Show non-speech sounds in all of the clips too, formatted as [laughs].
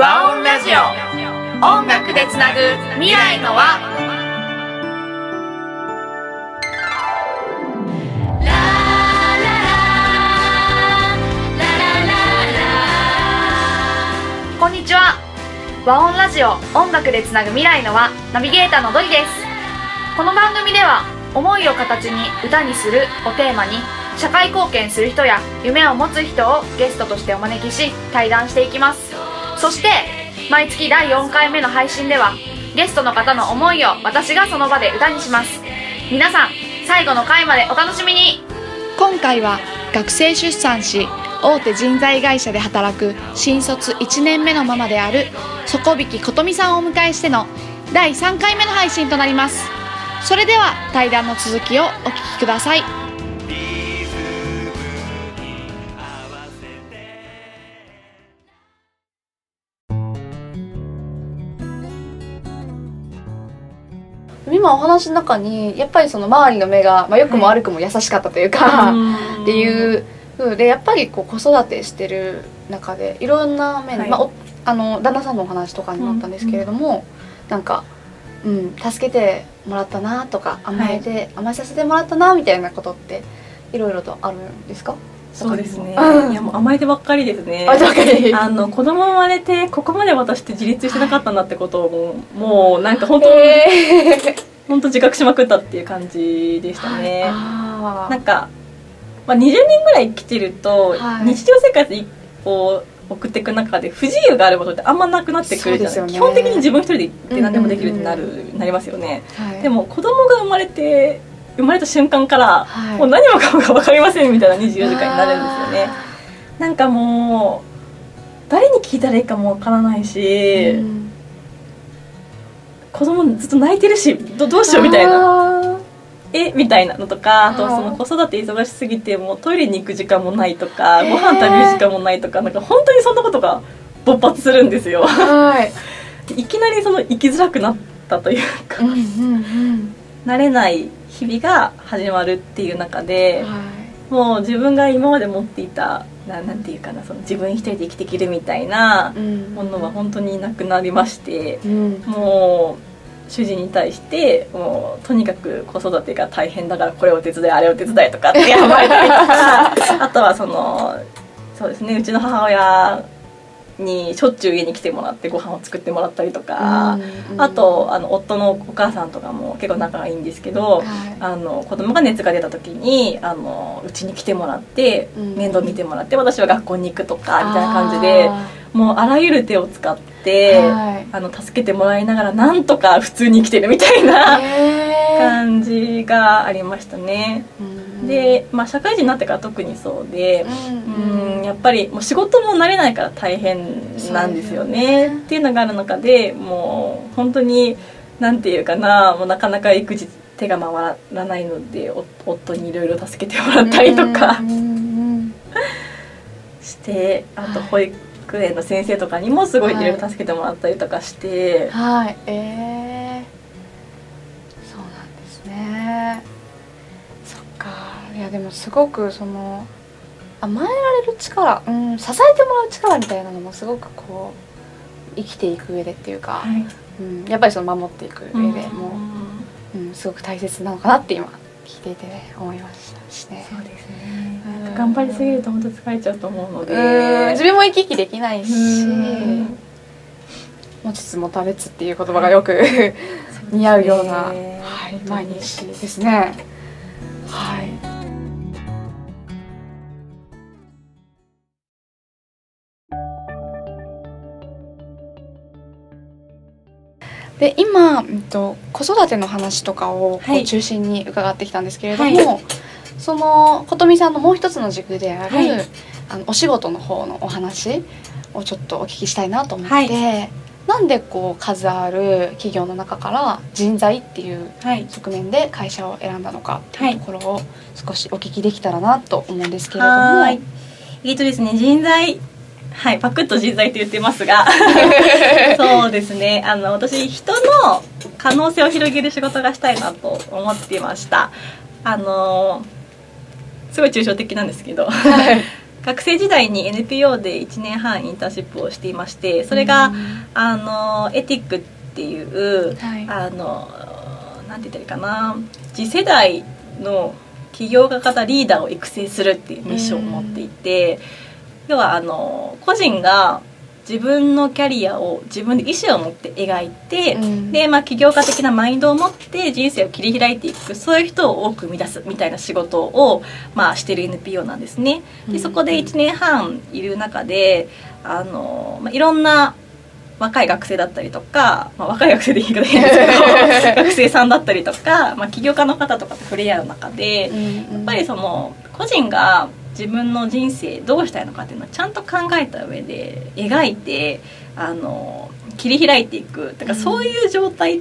和音ラジオ。音楽でつなぐ未来の輪こんにちは。和音ラジオ。音楽でつなぐ未来の輪ナビゲーターのドリです。この番組では思いを形に歌にするをテーマに社会貢献する人や夢を持つ人をゲストとしてお招きし対談していきます。そして毎月第4回目の配信ではゲストの方の思いを私がその場で歌にします。皆さん最後の回までお楽しみに。今回は学生出産し大手人材会社で働く新卒1年目のママである底引琴美さんをお迎えしての第3回目の配信となります。それでは対談の続きをお聞きください。今お話の中にやっぱりその周りの目が、まあ、良くも悪くも優しかったというか、っていう風でやっぱりこう子育てしてる中でいろんな面、はい。まあ、おあの旦那さんのお話とかにもあったんですけれども、なんか、うん、助けてもらったなとか甘えて、甘えさせてもらったなみたいなことっていろいろとあるんですか？そうですね。うんいやもう甘えてばっかりですね。あの子供生まれてここまで私って自立してなかったんだってことをもうもうなんか本当へー本当自覚しまくったっていう感じでしたね。あーなんかまあ20年ぐらい生きてると、はい日常生活を送っていく中で不自由があることってあんまなくなってくるじゃない。ですよね基本的に自分一人で何でもできるってなる、うんうんなりますよね。はいでも子供が生まれて生まれた瞬間から、はい。もう何もかもが分かりませんみたいな24時間になるんですよね。なんかもう誰に聞いたらいいかもわからないし、うん。子供ずっと泣いてるしどどうしようみたいな。なえみたいなのとかあとはいその子育て忙しすぎてもうトイレに行く時間もないとかご飯食べる時間もないとかなんか本当にそんなことが勃発するんですよ。はい。[laughs] いきなりその生きづらくなったというかうんうんうん。慣れない日々が始まるっていう中で。はいもう自分が今まで持っていたななんていうかなその自分一人で生きていけるみたいなうんものは本当になくなりましてうんもう主人に対してもうとにかく子育てが大変だからこれを手伝いあれを手伝いとかってやばれたりとか [laughs] あとはそのそうですねうちの母親にしょっちゅう家に来てもらってご飯を作ってもらったりとか、あとあの夫のお母さんとかも結構仲がいいんですけど、はい。あの子供が熱が出た時にあのうちに来てもらって、うん面倒見てもらって私は学校に行くとかみたいな感じでもうあらゆる手を使って、はい。あの助けてもらいながらなんとか普通に生きてるみたいな感じがありましたね。うんで、まあ、社会人になってから特にそうで。うん。うんやっぱりもう仕事も慣れないから大変なんですよね。っていうのがある中でもう本当になんていうかなもうなかなか育児手が回らないのでお夫にいろいろ助けてもらったりとか [laughs] してあと保育園の先生とかにもすごいいろいろ助けてもらったりとかして、はい。えー、そうなんですねそっかいやでもすごくその甘えられる力、うん、支えてもらう力みたいなのもすごくこう生きていく上でっていうか、はい。うん、やっぱりその守っていく上でもう、うん、すごく大切なのかなって今聞いていて、ね、思いましたしね。そうですね。うん頑張りすぎると本当疲れちゃうと思うので。うん自分も生き生きできないしうん持ちつ持たれつっていう言葉がよく [laughs] 似合うような、はい、毎日ですね。で今、うんと、子育ての話とかをこはい。う中心に伺ってきたんですけれども、はい。その琴美さんのもう一つの軸である、はい。あのお仕事の方のお話をちょっとお聞きしたいなと思って、はい。なんでこう数ある企業の中から人材っていうはい。側面で会社を選んだのかってはい。いうところを少しお聞きできたらなと思うんですけれども。えっとですね、人材。はい、パクッと人材と言ってますが。[laughs] そうですね、あの、私、人の可能性を広げる仕事がしたいなと思っていました。あの。すごい抽象的なんですけど。[laughs] 学生時代に NPO で1年半インターンシップをしていましてそれが、あのエティックっていう、はいあのなんて言ったらいいかな次世代の起業家型リーダーを育成するっていうミッションを持っていて、要はあの個人が自分のキャリアを自分で意思を持って描いて、うん。で、まあ、起業家的なマインドを持って人生を切り開いていくそういう人を多く生み出すみたいな仕事を、まあ、してる NPO なんですね。でそこで1年半いる中であの、まあ、いろんな若い学生だったりとか、まあ、若い学生でいいか変ですけど [laughs] 学生さんだったりとか、まあ、起業家の方とかと触れ合う中で、やっぱりその個人が自分の人生どうしたいのかっていうのをちゃんと考えた上で描いてあの切り開いていく。だからそういう状態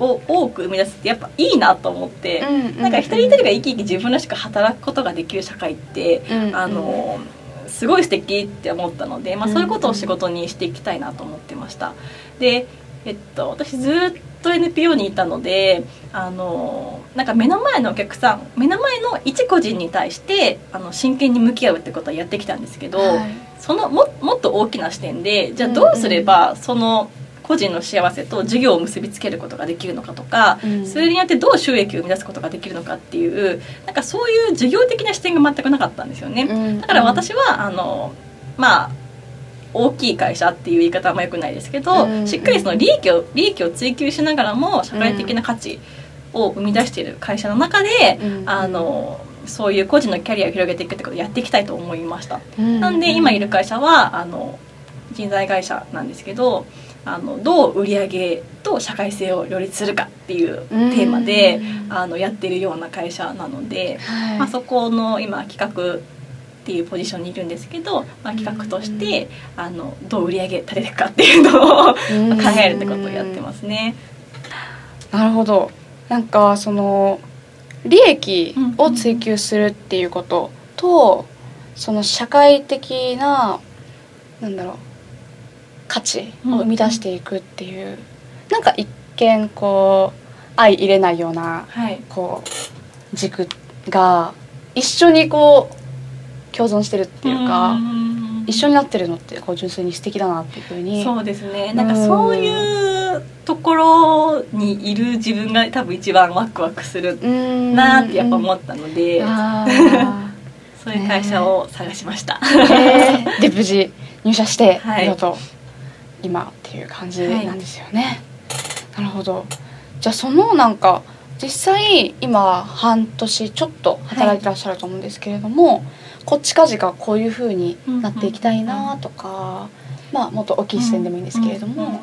を多く生み出すってやっぱいいなと思って、なんか一人一人が生き生き自分らしく働くことができる社会って、あのすごい素敵って思ったので、まあ、そういうことを仕事にしていきたいなと思ってました。でえっと、私ずっと NPO にいたのであのなんか目の前のお客さん目の前の一個人に対してあの真剣に向き合うってことはやってきたんですけど、そのももっと大きな視点でじゃあどうすればその個人の幸せと事業を結びつけることができるのかとか、それによってどう収益を生み出すことができるのかっていうなんかそういう事業的な視点が全くなかったんですよね。だから私はあのまあ大きい会社っていう言い方はあんまよくないですけど、うん。しっかりその利益を利益を追求しながらも社会的な価値を生み出している会社の中で、あのそういう個人のキャリアを広げていくってことをやっていきたいと思いました。なんで今いる会社はあの人材会社なんですけどあのどう売り上げと社会性を両立するかっていうテーマで、あのやってるような会社なので、まあ、そこの今企画っていうポジションにいるんですけど、まあ、企画としてあのどう売り上げ立てていくかっていうのを [laughs] 考えるってことをやってますね。なるほど。なんかその利益を追求するっていうことと、その社会的ななんだろう価値を生み出していくっていう、なんか一見こう相入れないようなはい、こう軸が一緒にこう共存してるっていうか、一緒になってるのってこう純粋に素敵だなっていうふうに。そうですね。なんかそういうところにいる自分が多分一番ワクワクするうん。なってやっぱ思ったので、[laughs] そういう会社を探しました。えー。で無事入社して、はい。今っていう感じなんですよね、なるほど。じゃあそのなんか実際今半年ちょっと働いてらっしゃると思うんですけれども、こっちかじかこういう風になっていきたいなとか、まあもっと大きい視点でもいいんですけれども、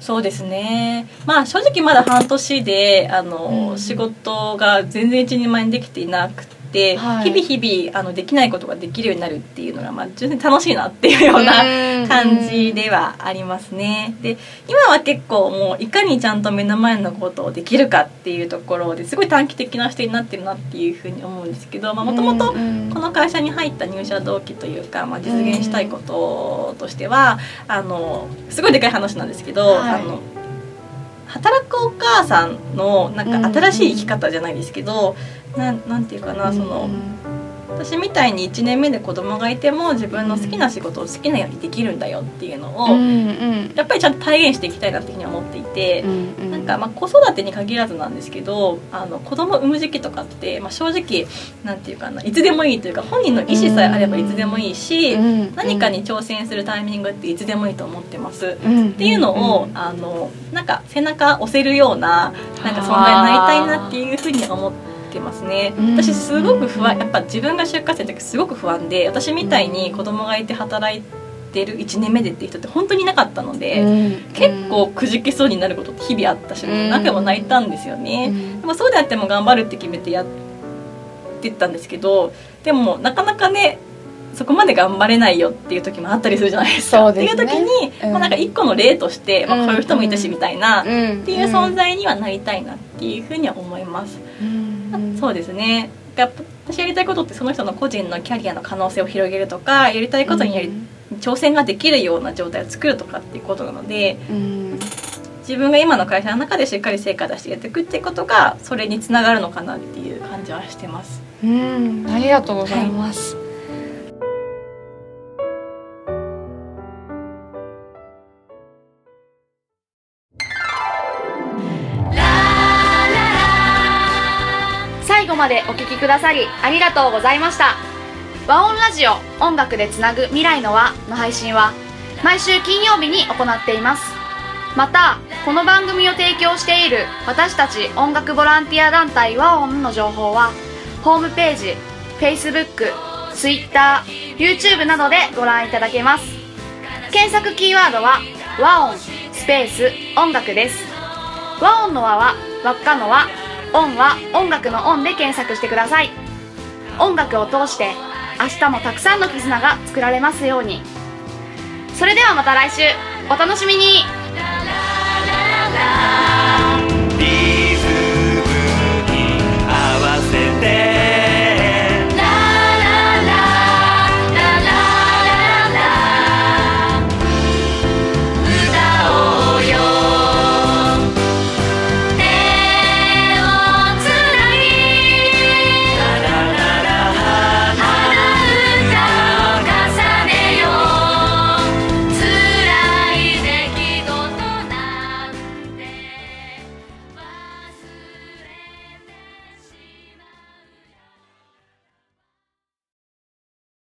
そうですね。まあ正直まだ半年であの、うん。仕事が全然一人前にできていなくて、はい日々日々あのできないことができるようになるっていうのが、まあ、純粋に楽しいなっていうような感じではありますね。で今は結構もういかにちゃんと目の前のことをできるかっていうところですごい短期的な視点になってるなっていうふうに思うんですけどもともとこの会社に入った入社動機というか、まあ、実現したいこととしては、あのすごいでかい話なんですけど、はい。あの働くお母さんのなんか新しい生き方じゃないですけど、なんなんていうかなその、私みたいに1年目で子供がいても自分の好きな仕事を好きなようにできるんだよっていうのを、やっぱりちゃんと体現していきたいなっていうふうに思っていて。なんかまあ子育てに限らずなんですけどあの子供産む時期とかって、まあ、正直なんていうかないつでもいいというか本人の意思さえあればいつでもいいし、何かに挑戦するタイミングっていつでもいいと思ってます。っていうのを、あのなんか背中押せるようななんか存在になりたいなっていうふうに思ってますね。うん。私すごく不安やっぱ自分が就活生の時すごく不安で私みたいに子供がいて働いてる1年目でっていう人って本当にいなかったので。結構くじけそうになることって日々あったし、うん。何回も泣いたんですよね、でもそうであっても頑張るって決めてやってったんですけどでもなかなかねそこまで頑張れないよっていう時もあったりするじゃないですか。すね。っていう時に、うん。まあ、なんか一個の例として、まあ、こういう人もいたしみたいな、っていう存在にはなりたいなっていうふうには思います。そうですね。私やりたいことってその人の個人のキャリアの可能性を広げるとかやりたいことにやり、挑戦ができるような状態を作るとかっていうことなのでうん。自分が今の会社の中でしっかり成果出してやっていくっていうことがそれにつながるのかなっていう感じはしてます。うん。ありがとうございます、までお聴きくださりありがとうございました。和音ラジオ音楽でつなぐ未来の輪の配信は毎週金曜日に行っています。またこの番組を提供している私たち音楽ボランティア団体和音の情報はホームページ Facebook、Twitter、YouTube などでご覧いただけます。検索キーワードは和音スペース音楽です。和音の和は輪っかの和。音は音楽の音で検索してください。音楽を通して明日もたくさんの絆が作られますように。それではまた来週。お楽しみに。